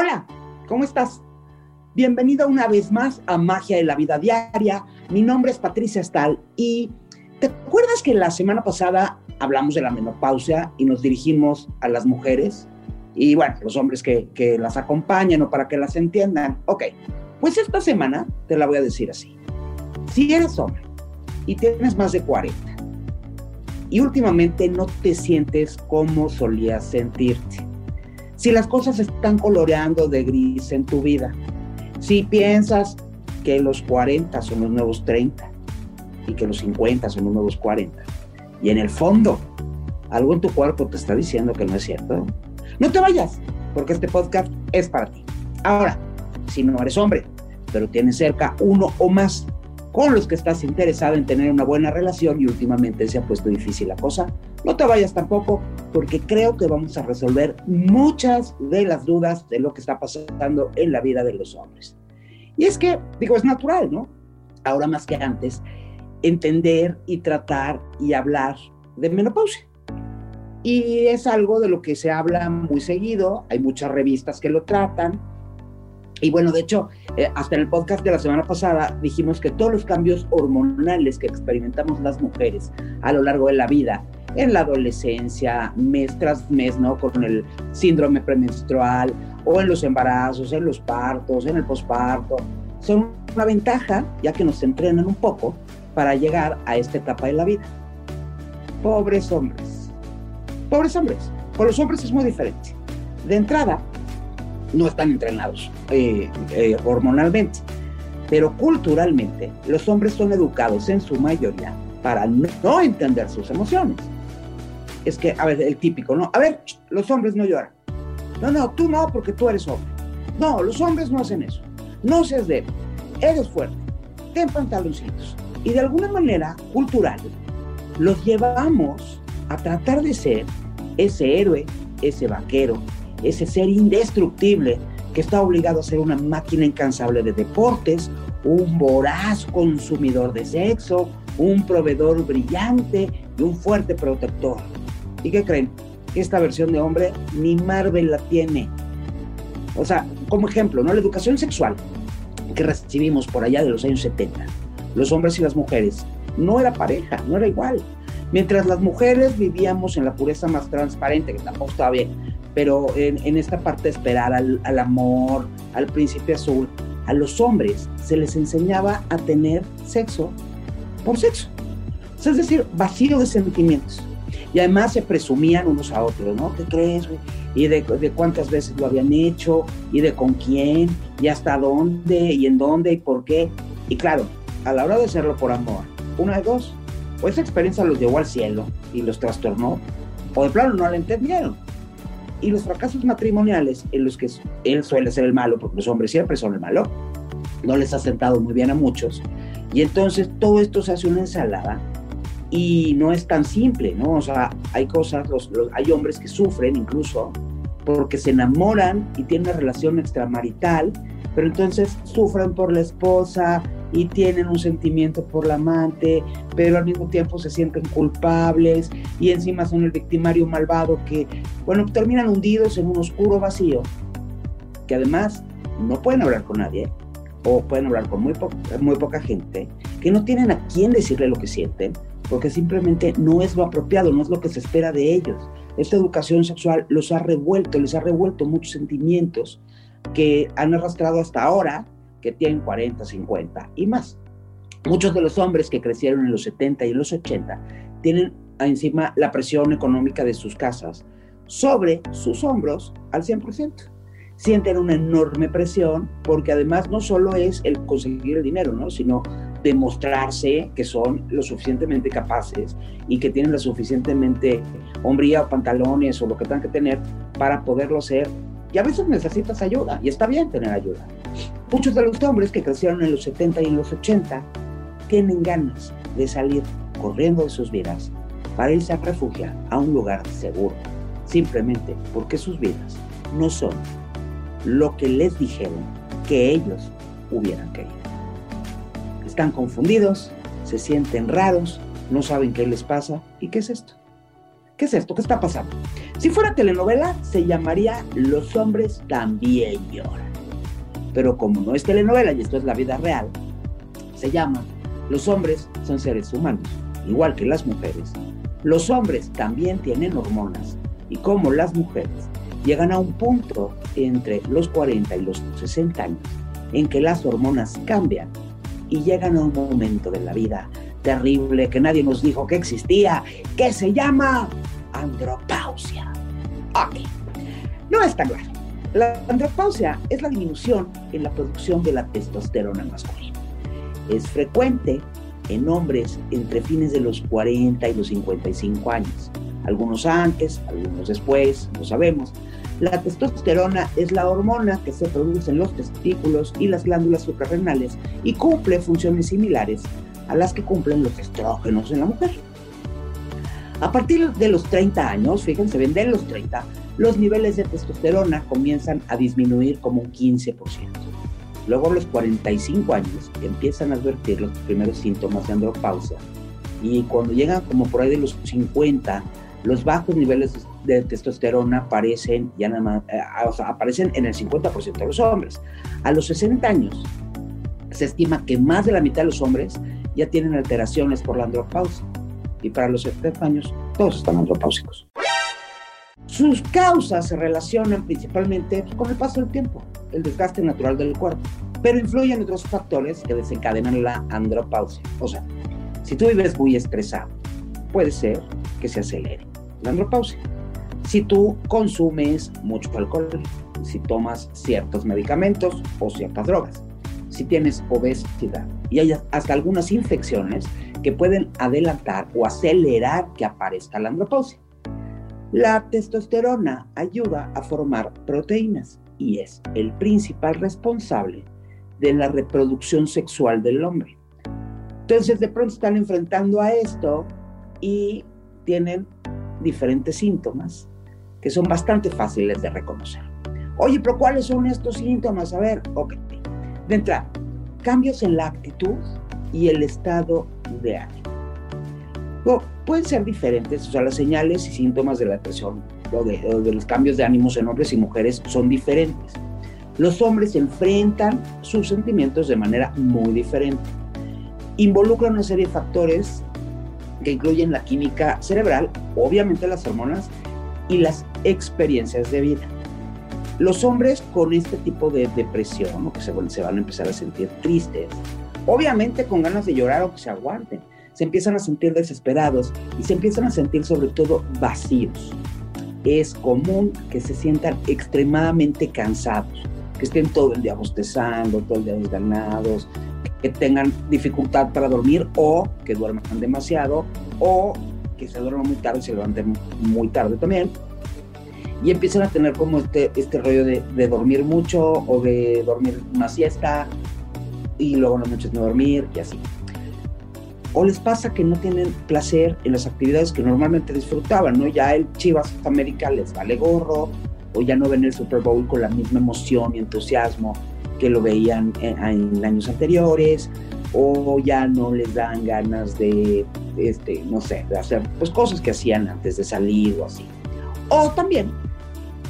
Hola, ¿cómo estás? Bienvenida una vez más a Magia de la Vida Diaria. Mi nombre es Patricia Stahl y ¿te acuerdas que la semana pasada hablamos de la menopausia y nos dirigimos a las mujeres? Y bueno, los hombres que, que las acompañan o para que las entiendan. Ok, pues esta semana te la voy a decir así. Si eres hombre y tienes más de 40 y últimamente no te sientes como solías sentirte, si las cosas están coloreando de gris en tu vida, si piensas que los 40 son los nuevos 30 y que los 50 son los nuevos 40, y en el fondo algo en tu cuerpo te está diciendo que no es cierto, no te vayas, porque este podcast es para ti. Ahora, si no eres hombre, pero tienes cerca uno o más con los que estás interesado en tener una buena relación y últimamente se ha puesto difícil la cosa, no te vayas tampoco porque creo que vamos a resolver muchas de las dudas de lo que está pasando en la vida de los hombres. Y es que, digo, es natural, ¿no? Ahora más que antes, entender y tratar y hablar de menopausia. Y es algo de lo que se habla muy seguido, hay muchas revistas que lo tratan, y bueno, de hecho, eh, hasta en el podcast de la semana pasada dijimos que todos los cambios hormonales que experimentamos las mujeres a lo largo de la vida, en la adolescencia, mes tras mes, ¿no? Con el síndrome premenstrual, o en los embarazos, en los partos, en el posparto, son una ventaja, ya que nos entrenan un poco para llegar a esta etapa de la vida. Pobres hombres. Pobres hombres. Con los hombres es muy diferente. De entrada, no están entrenados eh, eh, hormonalmente. Pero culturalmente, los hombres son educados en su mayoría para no, entender sus emociones. Es que, a ver, el típico, ¿no? A ver, los hombres no lloran. No, no, tú no, porque tú eres hombre. No, los hombres no hacen eso. No seas débil. Eres fuerte. Ten pantaloncitos. Y de alguna manera cultural, los llevamos a tratar de ser ese héroe, ese vaquero, ese ser indestructible que está obligado a ser una máquina incansable de deportes, un voraz consumidor de sexo, un proveedor brillante y un fuerte protector. ¿Y qué creen? Esta versión de hombre ni Marvel la tiene. O sea, como ejemplo, ¿no? La educación sexual que recibimos por allá de los años 70, los hombres y las mujeres, no era pareja, no era igual. Mientras las mujeres vivíamos en la pureza más transparente, que tampoco estaba bien, pero en, esta parte de esperar al, amor, al príncipe azul, a los hombres se les enseñaba a tener sexo por sexo. es decir, vacío de sentimientos. Y además se presumían unos a otros, ¿no? ¿Qué crees? Y de, de, cuántas veces lo habían hecho, y de con quién, y hasta dónde, y en dónde, y por qué. Y claro, a la hora de hacerlo por amor, una de dos, o esa experiencia los llevó al cielo y los trastornó, o de plano no la entendieron. Y los fracasos matrimoniales en los que él suele ser el malo, porque los hombres siempre son el malo, no les ha sentado muy bien a muchos. Y entonces todo esto se hace una ensalada y no es tan simple, ¿no? O sea, hay cosas, los, hay hombres que sufren incluso porque se enamoran y tienen una relación extramarital, pero entonces sufren por la esposa, y tienen un sentimiento por la amante, pero al mismo tiempo se sienten culpables y encima son el victimario malvado que, bueno, terminan hundidos en un oscuro vacío, que además no pueden hablar con nadie o pueden hablar con muy, muy poca gente, que no tienen a quién decirle lo que sienten, porque simplemente no es lo apropiado, no es lo que se espera de ellos. Esta educación sexual los ha revuelto, les ha revuelto muchos sentimientos que han arrastrado hasta ahora que tienen 40, 50 y más. Muchos de los hombres que crecieron en los 70 y los 80 tienen encima la presión económica de sus casas sobre sus hombros al 100%. Sienten una enorme presión porque además no solo es el conseguir el dinero, ¿no? sino demostrarse que son lo suficientemente capaces y que tienen la suficientemente hombría o pantalones o lo que tengan que tener para poderlo ser. Y a veces necesitas ayuda y está bien tener ayuda. Muchos de los hombres que crecieron en los 70 y en los 80 tienen ganas de salir corriendo de sus vidas para irse a refugiar a un lugar seguro, simplemente porque sus vidas no son lo que les dijeron que ellos hubieran querido. Están confundidos, se sienten raros, no saben qué les pasa y qué es esto. ¿Qué es esto? ¿Qué está pasando? Si fuera telenovela, se llamaría Los hombres también lloran. Pero como no es telenovela y esto es la vida real, se llama Los hombres son seres humanos, igual que las mujeres. Los hombres también tienen hormonas y como las mujeres llegan a un punto entre los 40 y los 60 años en que las hormonas cambian y llegan a un momento de la vida terrible que nadie nos dijo que existía, que se llama andropausia. Ok, no está claro. La andropausia es la disminución en la producción de la testosterona masculina. Es frecuente en hombres entre fines de los 40 y los 55 años. Algunos antes, algunos después, no sabemos. La testosterona es la hormona que se produce en los testículos y las glándulas suprarrenales y cumple funciones similares a las que cumplen los estrógenos en la mujer. A partir de los 30 años, fíjense, ven de los 30, los niveles de testosterona comienzan a disminuir como un 15%. Luego a los 45 años empiezan a advertir los primeros síntomas de andropausia y cuando llegan como por ahí de los 50, los bajos niveles de testosterona aparecen, ya nada más, eh, aparecen en el 50% de los hombres. A los 60 años se estima que más de la mitad de los hombres ya tienen alteraciones por la andropausia y para los 70 años todos están andropáusicos. Sus causas se relacionan principalmente con el paso del tiempo, el desgaste natural del cuerpo, pero influyen otros factores que desencadenan la andropausia. O sea, si tú vives muy estresado, puede ser que se acelere la andropausia. Si tú consumes mucho alcohol, si tomas ciertos medicamentos o ciertas drogas, si tienes obesidad y hay hasta algunas infecciones que pueden adelantar o acelerar que aparezca la andropausia. La testosterona ayuda a formar proteínas y es el principal responsable de la reproducción sexual del hombre. Entonces de pronto están enfrentando a esto y tienen diferentes síntomas que son bastante fáciles de reconocer. Oye, pero ¿cuáles son estos síntomas? A ver, ok. De entrada, cambios en la actitud y el estado de ánimo. pueden ser diferentes, o sea, las señales y síntomas de la depresión o de, o de los cambios de ánimos en hombres y mujeres son diferentes. Los hombres enfrentan sus sentimientos de manera muy diferente. Involucran una serie de factores que incluyen la química cerebral, obviamente las hormonas y las experiencias de vida. Los hombres con este tipo de depresión, o que se, van a empezar a sentir tristes, obviamente con ganas de llorar o que se aguanten, se empiezan a sentir desesperados y se empiezan a sentir sobre todo vacíos. Es común que se sientan extremadamente cansados, que estén todo el día bostezando, todo el día desganados, que tengan dificultad para dormir o que duerman demasiado o que se duerman muy tarde y se levanten muy tarde también. Y empiezan a tener como este, este rollo de, de dormir mucho o de dormir una siesta y luego en las noches no dormir y así. O les pasa que no tienen placer en las actividades que normalmente disfrutaban, ¿no? Ya el Chivas América les vale gorro, o ya no ven el Super Bowl con la misma emoción y entusiasmo que lo veían en, años anteriores, o ya no les dan ganas de, este, no sé, de hacer pues, cosas que hacían antes de salir o así. O también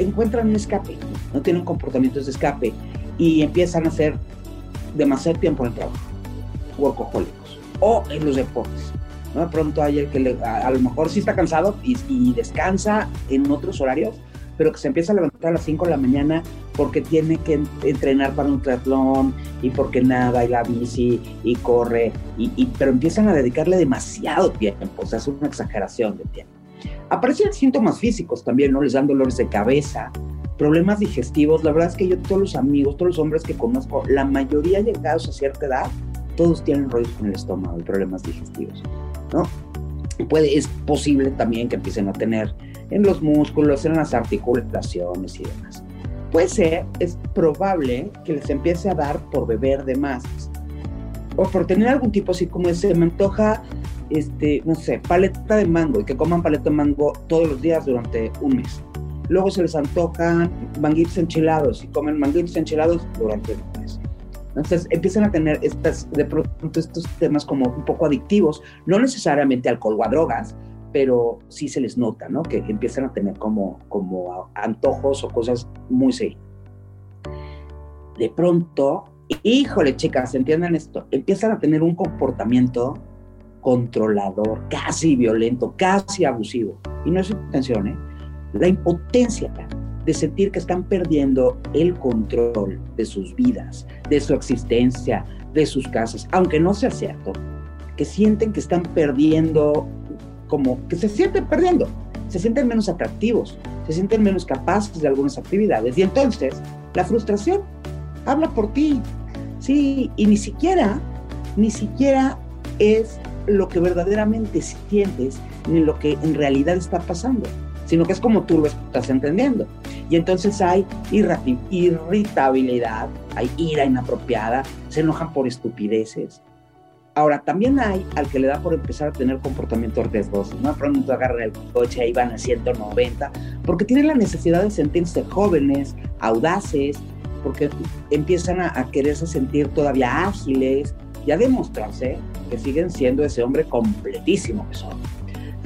encuentran un escape, no tienen comportamientos de escape y empiezan a hacer demasiado tiempo en el trabajo, workahólicos, o en los deportes. ¿no? De pronto hay el que a, lo mejor sí está cansado y, y, descansa en otros horarios, pero que se empieza a levantar a las 5 de la mañana porque tiene que entrenar para un triatlón y porque nada y la bici y corre, y, pero empiezan a dedicarle demasiado tiempo, o sea, es una exageración de tiempo. Aparecen síntomas físicos también, ¿no? Les dan dolores de cabeza, problemas digestivos. La verdad es que yo, todos los amigos, todos los hombres que conozco, la mayoría llegados a cierta edad, todos tienen rollos con el estómago y problemas digestivos, ¿no? Puede, es posible también que empiecen a tener en los músculos, en las articulaciones y demás. Puede ser, es probable que les empiece a dar por beber de más o por tener algún tipo así como ese, me antoja, este, no sé, paleta de mango y que coman paleta de mango todos los días durante un mes Luego se les antojan manguitos enchilados y comen manguitos enchilados durante el mes. Entonces empiezan a tener estas, de pronto estos temas como un poco adictivos, no necesariamente alcohol o a drogas, pero sí se les nota, ¿no? Que empiezan a tener como, como antojos o cosas muy serias. De pronto, híjole, chicas, entiendan esto, empiezan a tener un comportamiento controlador, casi violento, casi abusivo. Y no es intención, ¿eh? La impotencia de sentir que están perdiendo el control de sus vidas, de su existencia, de sus casas, aunque no sea cierto, que sienten que están perdiendo, como que se sienten perdiendo, se sienten menos atractivos, se sienten menos capaces de algunas actividades. Y entonces la frustración habla por ti, sí, y ni siquiera, ni siquiera es lo que verdaderamente sientes ni lo que en realidad está pasando, sino que es como tú lo estás entendiendo. Y entonces hay irritabilidad, hay ira inapropiada, se enojan por estupideces. Ahora, también hay al que le da por empezar a tener comportamientos riesgosos, ¿no? Pronto agarran el coche, ahí van a 190, porque tienen la necesidad de sentirse jóvenes, audaces, porque empiezan a, a quererse sentir todavía ágiles y a demostrarse que siguen siendo ese hombre completísimo que son.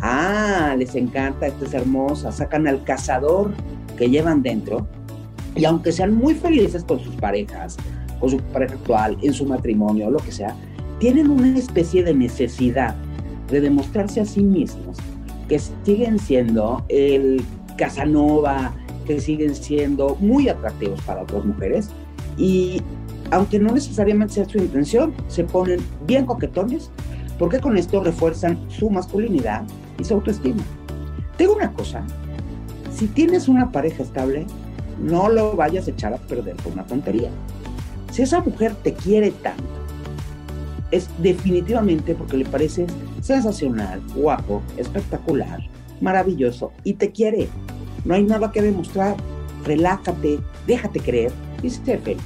Ah, les encanta, esta es hermosa, sacan al cazador que llevan dentro. Y aunque sean muy felices con sus parejas, con su pareja actual, en su matrimonio, lo que sea, tienen una especie de necesidad de demostrarse a sí mismos que siguen siendo el Casanova, que siguen siendo muy atractivos para otras mujeres. Y aunque no necesariamente sea su intención, se ponen bien coquetones porque con esto refuerzan su masculinidad y su autoestima. Tengo una cosa, si tienes una pareja estable, no lo vayas a echar a perder por una tontería. Si esa mujer te quiere tanto, es definitivamente porque le pareces sensacional, guapo, espectacular, maravilloso y te quiere. No hay nada que demostrar. Relájate, déjate creer y sé feliz.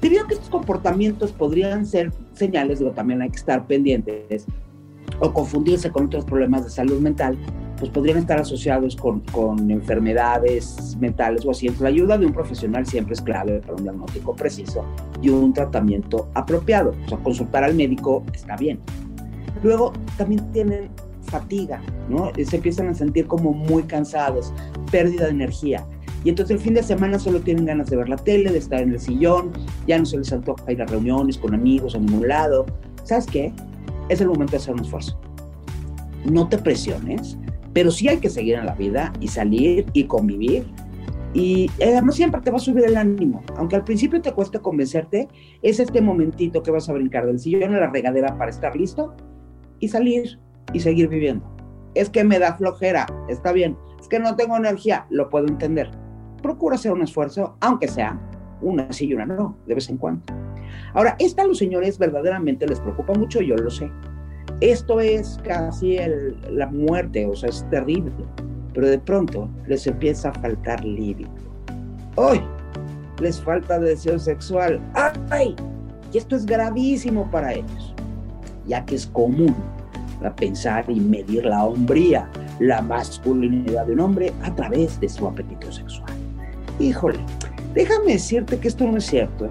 Debido a que estos comportamientos podrían ser señales, digo, también hay que estar pendientes o confundirse con otros problemas de salud mental, pues podrían estar asociados con, con enfermedades mentales o así. La ayuda de un profesional siempre es clave para un diagnóstico preciso y un tratamiento apropiado. O sea, consultar al médico está bien. Luego, también tienen fatiga, ¿no? Se empiezan a sentir como muy cansados, pérdida de energía. Y entonces el fin de semana solo tienen ganas de ver la tele, de estar en el sillón, ya no se les antoja ir a reuniones con amigos a ningún lado. ¿Sabes qué? Es el momento de hacer un esfuerzo. No te presiones, pero sí hay que seguir en la vida y salir y convivir. Y además siempre te va a subir el ánimo. Aunque al principio te cueste convencerte, es este momentito que vas a brincar del sillón a la regadera para estar listo y salir y seguir viviendo. Es que me da flojera, está bien. Es que no tengo energía, lo puedo entender procura hacer un esfuerzo, aunque sea una sí y una no, de vez en cuando. Ahora, esta a los señores verdaderamente les preocupa mucho, yo lo sé. Esto es casi la muerte, o sea, es terrible. Pero de pronto les empieza a faltar líbido. ¡Ay! Les falta deseo sexual. ¡Ay! Y esto es gravísimo para ellos, ya que es común pensar y medir la hombría, la masculinidad de un hombre a través de su apetito sexual híjole, déjame decirte que esto no es cierto, ¿eh?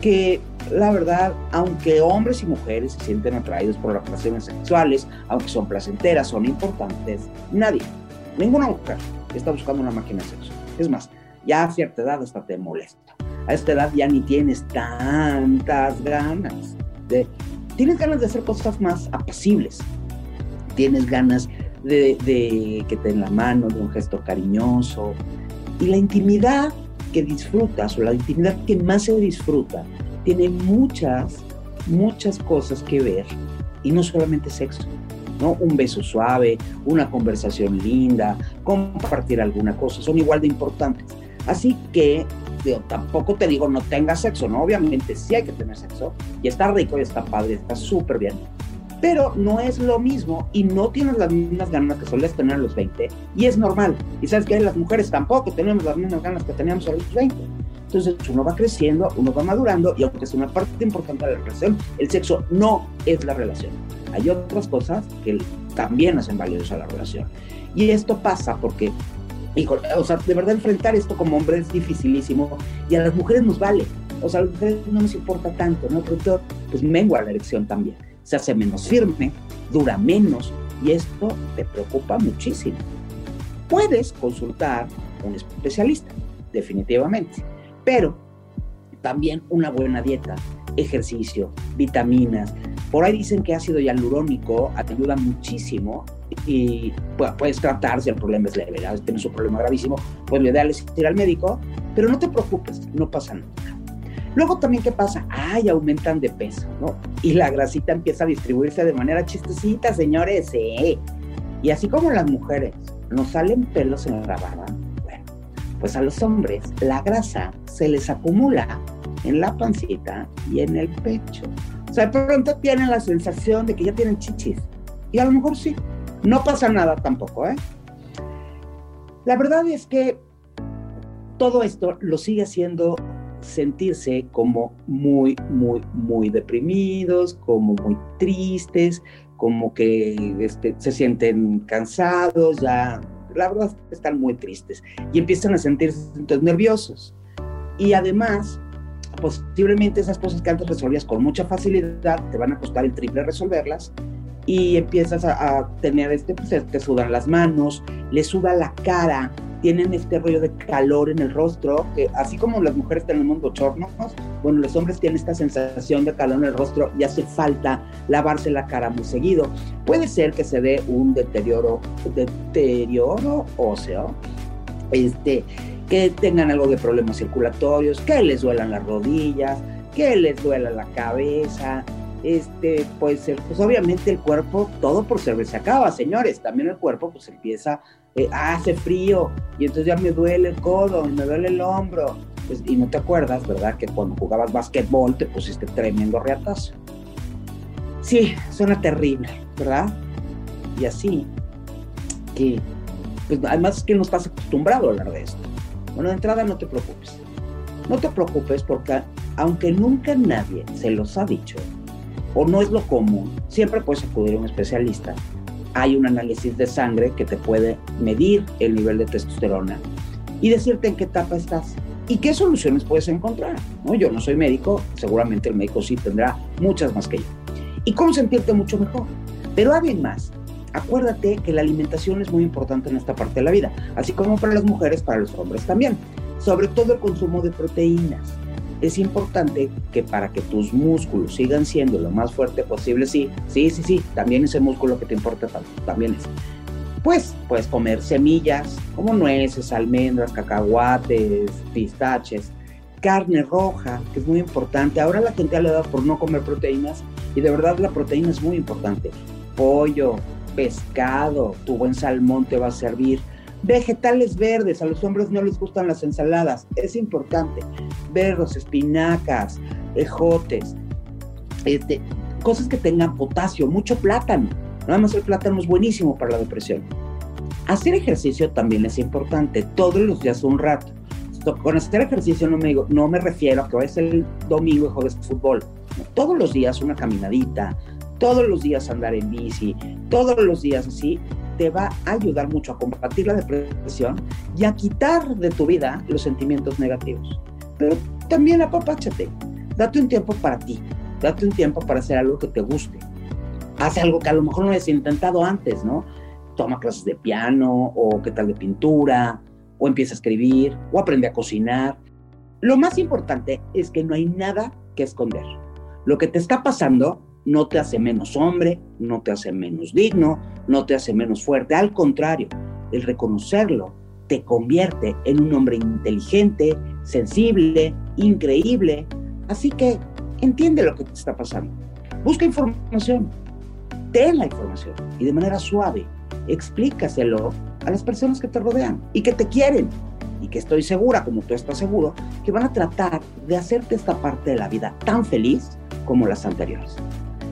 que la verdad, aunque hombres y mujeres se sienten atraídos por las relaciones sexuales, aunque son placenteras, son importantes, nadie, ninguna mujer está buscando una máquina sexo. Es más, ya a cierta edad hasta te molesta. A esta edad ya ni tienes tantas ganas. Tienes ganas de hacer cosas más apacibles. Tienes ganas de, de que te den la mano, de un gesto cariñoso, y la intimidad que disfrutas o la intimidad que más se disfruta tiene muchas, muchas cosas que ver y no solamente sexo. ¿no? Un beso suave, una conversación linda, compartir alguna cosa, son igual de importantes. Así que tampoco te digo no tengas sexo, ¿no? Obviamente sí hay que tener sexo y está rico y está padre, está súper bien pero no es lo mismo y no tienes las mismas ganas que solías tener a los 20 y es normal. Y sabes que las mujeres tampoco tenemos las mismas ganas que teníamos a los 20. Entonces uno va creciendo, uno va madurando y aunque es una parte importante de la relación, el sexo no es la relación. Hay otras cosas que también hacen valiosa la relación. Y esto pasa porque, o sea, de verdad enfrentar esto como hombre es dificilísimo y a las mujeres nos vale. O sea, a las mujeres no nos importa tanto, ¿no? Pero pues mengua la erección también se hace menos firme, dura menos, y esto te preocupa muchísimo. Puedes consultar a un especialista, definitivamente, pero también una buena dieta, ejercicio, vitaminas. Por ahí dicen que ácido hialurónico ayuda muchísimo y puedes tratar si el problema es leve, si tienes un problema gravísimo, pues lo ideal es ir al médico, pero no te preocupes, no pasa nada. Luego también, ¿qué pasa? Ay, aumentan de peso, ¿no? Y la grasita empieza a distribuirse de manera chistosita, señores, ¿eh? Y así como las mujeres nos salen pelos en la barba, bueno, pues a los hombres la grasa se les acumula en la pancita y en el pecho. O sea, de pronto tienen la sensación de que ya tienen chichis. Y a lo mejor sí. No pasa nada tampoco, ¿eh? La verdad es que todo esto lo sigue haciendo sentirse como muy, muy, muy deprimidos, como muy tristes, como que este, se sienten cansados, ya, la verdad están muy tristes y empiezan a sentirse nerviosos. Y además, posiblemente esas cosas que antes resolvías con mucha facilidad te van a costar el triple resolverlas y empiezas a, tener este, pues te sudan las manos, le suda la cara, tienen este rollo de calor en el rostro, que así como las mujeres tenemos bochornos, bueno, los hombres tienen esta sensación de calor en el rostro y hace falta lavarse la cara muy seguido. Puede ser que se dé un deterioro, deterioro óseo, este, que tengan algo de problemas circulatorios, que les duelan las rodillas, que les duela la cabeza, este, pues, pues obviamente el cuerpo, todo por ser se acaba, señores, también el cuerpo pues empieza, eh, hace frío y entonces ya me duele el codo, me duele el hombro, pues, y no te acuerdas, ¿verdad? Que cuando jugabas básquetbol te pusiste tremendo reatazo. Sí, suena terrible, ¿verdad? Y así, que, pues además es que no estás acostumbrado a hablar de esto. Bueno, de entrada no te preocupes. No te preocupes porque aunque nunca nadie se los ha dicho, o no es lo común, siempre puedes acudir a un especialista. Hay un análisis de sangre que te puede medir el nivel de testosterona y decirte en qué etapa estás y qué soluciones puedes encontrar. ¿no? Yo no soy médico, seguramente el médico sí tendrá muchas más que yo. Y cómo sentirte mucho mejor. Pero además, acuérdate que la alimentación es muy importante en esta parte de la vida, así como para las mujeres, para los hombres también. Sobre todo el consumo de proteínas es importante que para que tus músculos sigan siendo lo más fuerte posible, sí, sí, sí, sí, también ese músculo que te importa también es. Pues puedes comer semillas como nueces, almendras, cacahuates, pistaches, carne roja, que es muy importante. Ahora la gente le da por no comer proteínas y de verdad la proteína es muy importante. Pollo, pescado, tu buen salmón te va a servir Vegetales verdes, a los hombres no les gustan las ensaladas, es importante. Berros, espinacas, ejotes, este, cosas que tengan potasio, mucho plátano. Nada más el plátano es buenísimo para la depresión. Hacer ejercicio también es importante, todos los días un rato. Con hacer ejercicio no me, no me refiero a que vayas el domingo y juegues fútbol. Todos los días una caminadita, todos los días andar en bici, todos los días así, te va a ayudar mucho a combatir la depresión y a quitar de tu vida los sentimientos negativos. Pero también apapáchate, date un tiempo para ti, date un tiempo para hacer algo que te guste. Haz algo que a lo mejor no hayas intentado antes, ¿no? Toma clases de piano o qué tal de pintura, o empieza a escribir, o aprende a cocinar. Lo más importante es que no hay nada que esconder. Lo que te está pasando no te hace menos hombre, no te hace menos digno, no te hace menos fuerte. Al contrario, el reconocerlo te convierte en un hombre inteligente, sensible, increíble. Así que entiende lo que te está pasando. Busca información, ten la información y de manera suave explícaselo a las personas que te rodean y que te quieren y que estoy segura, como tú estás seguro, que van a tratar de hacerte esta parte de la vida tan feliz como las anteriores.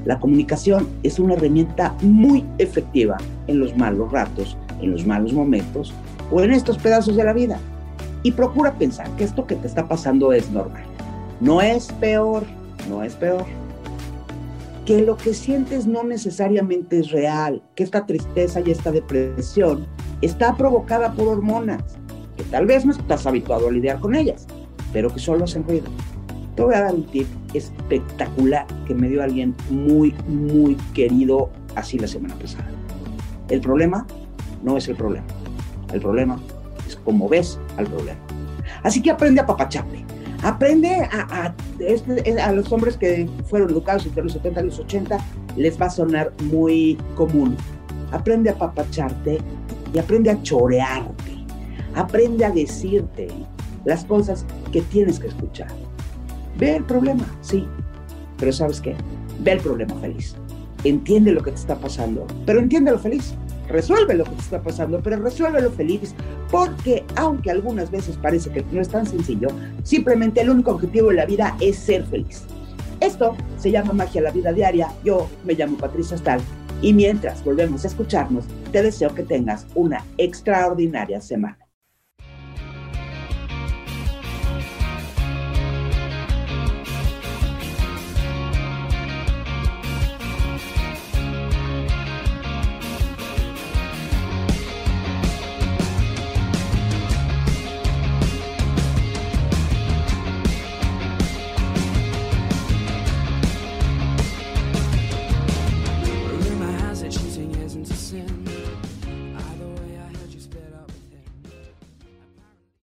La comunicación es una herramienta muy efectiva en los malos ratos, en los malos momentos o en estos pedazos de la vida. Y procura pensar que esto que te está pasando es normal. No es peor, no es peor. Que lo que sientes no necesariamente es real, que esta tristeza y esta depresión está provocada por hormonas, que tal vez no estás habituado a lidiar con ellas, pero que solo hacen ruido. Te voy a dar un tip espectacular que me dio alguien muy, muy querido así la semana pasada. El problema no es el problema. El problema es cómo ves al problema. Así que aprende a papacharte. Aprende a, este, a, los hombres que fueron educados entre los 70 y los 80, les va a sonar muy común. Aprende a papacharte y aprende a chorearte. Aprende a decirte las cosas que tienes que escuchar. Ve el problema, sí, pero ¿sabes qué? Ve el problema feliz. Entiende lo que te está pasando, pero entiéndelo feliz. Resuelve lo que te está pasando, pero resuélvelo feliz, porque aunque algunas veces parece que no es tan sencillo, simplemente el único objetivo de la vida es ser feliz. Esto se llama magia la vida diaria. Yo me llamo Patricia Stal y mientras volvemos a escucharnos, te deseo que tengas una extraordinaria semana.